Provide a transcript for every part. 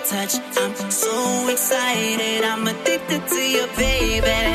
touch. I'm so excited. I'm addicted to you, baby.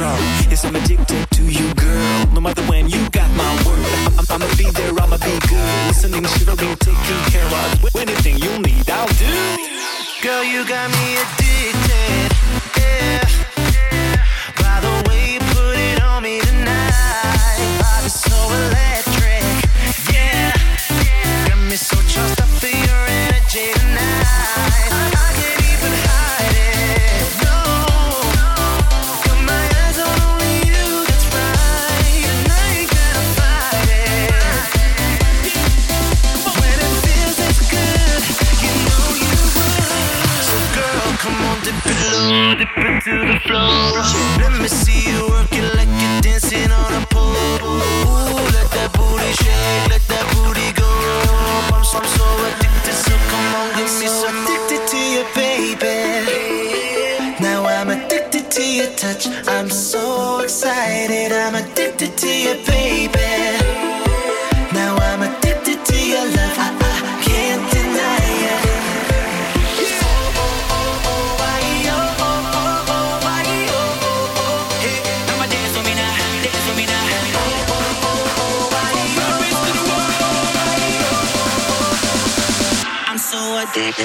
Control. Yes, I'm addicted to you, girl. No matter when you got my word. I'm, I'm, I'ma be there, I'ma be good. Listening, shivering, taking care of anything you need, I'll do. Girl, you got me addicted. Yeah. By the way you put it on me tonight. Body so electric. Yeah. Got me so charged up to the floor.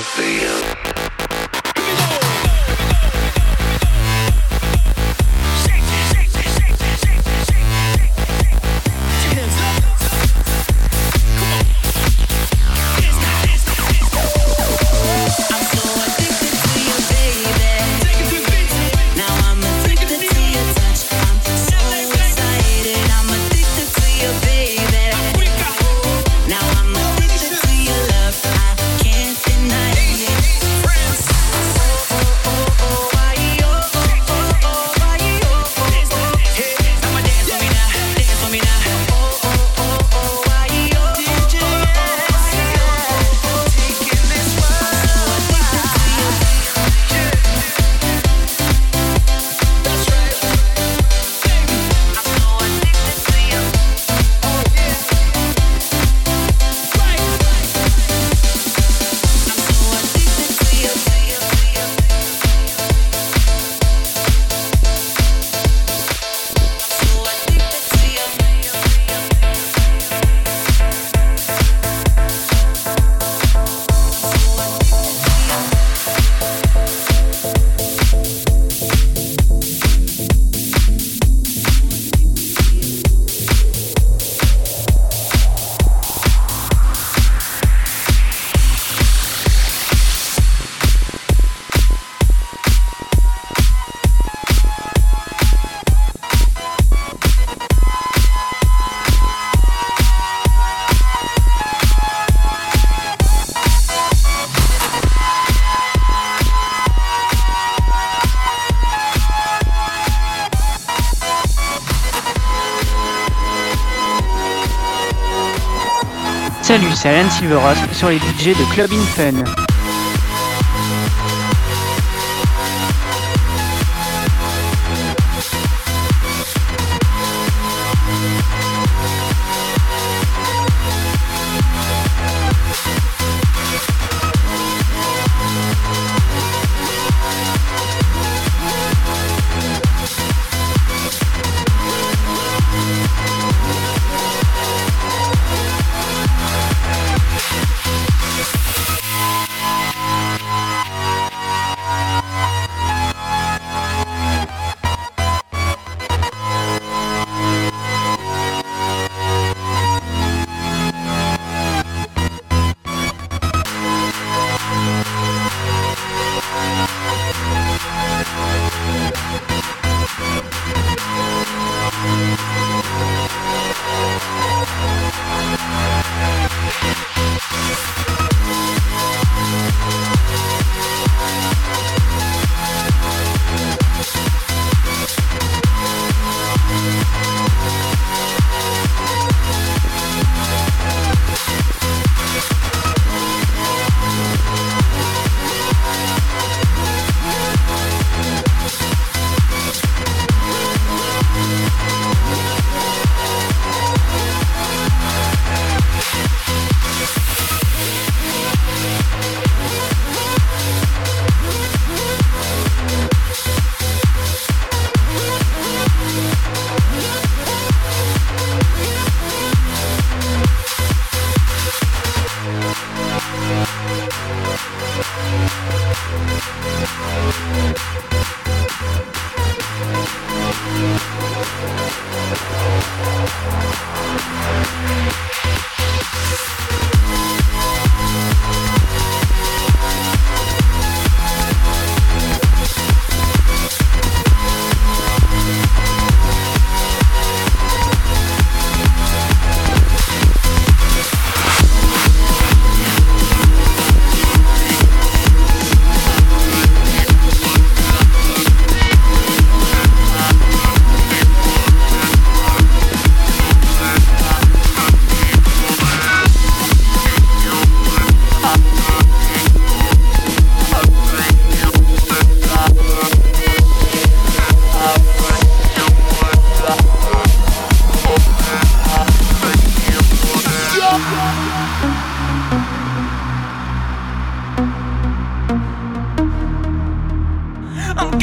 For you. C'est Silveros sur les DJ de Club in Fun.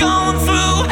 So get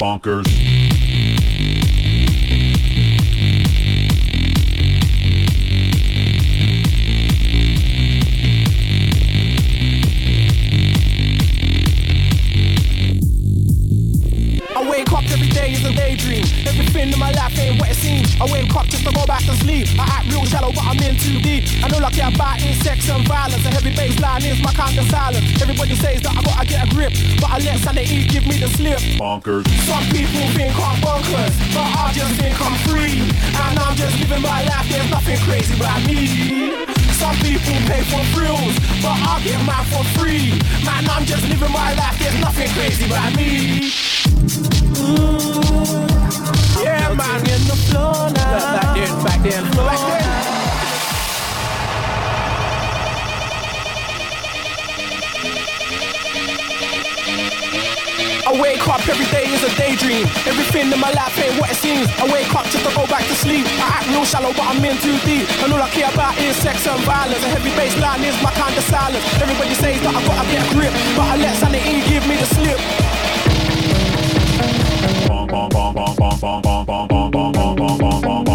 Bonkers. Up every day is a daydream. Everything in my life ain't what it seems. I wake up just to go back to sleep. I act real shallow, but I'm in too deep. I care about is sex and violence. A heavy bass line is my kind of silence. Everybody says that I gotta get a grip, but I let sanity give me the slip. Bonkers. Some people think I'm bonkers, but I just think I'm free. And I'm just living my life, there's nothing crazy about me. Some people pay for thrills, but I get mine for free. Man, I'm just living my life, there's nothing crazy about me. Mm. Yeah, man. In the floor now. Back then, back then, back then. I wake up every day is a daydream. Everything in my life ain't what it seems. I wake up just to go back to sleep. I act real shallow, but I'm in too deep. And all I care about is sex and violence. A heavy bass line is my kind of silence. Everybody says that I gotta get a grip, but I let sanity give me the slip. Tacta,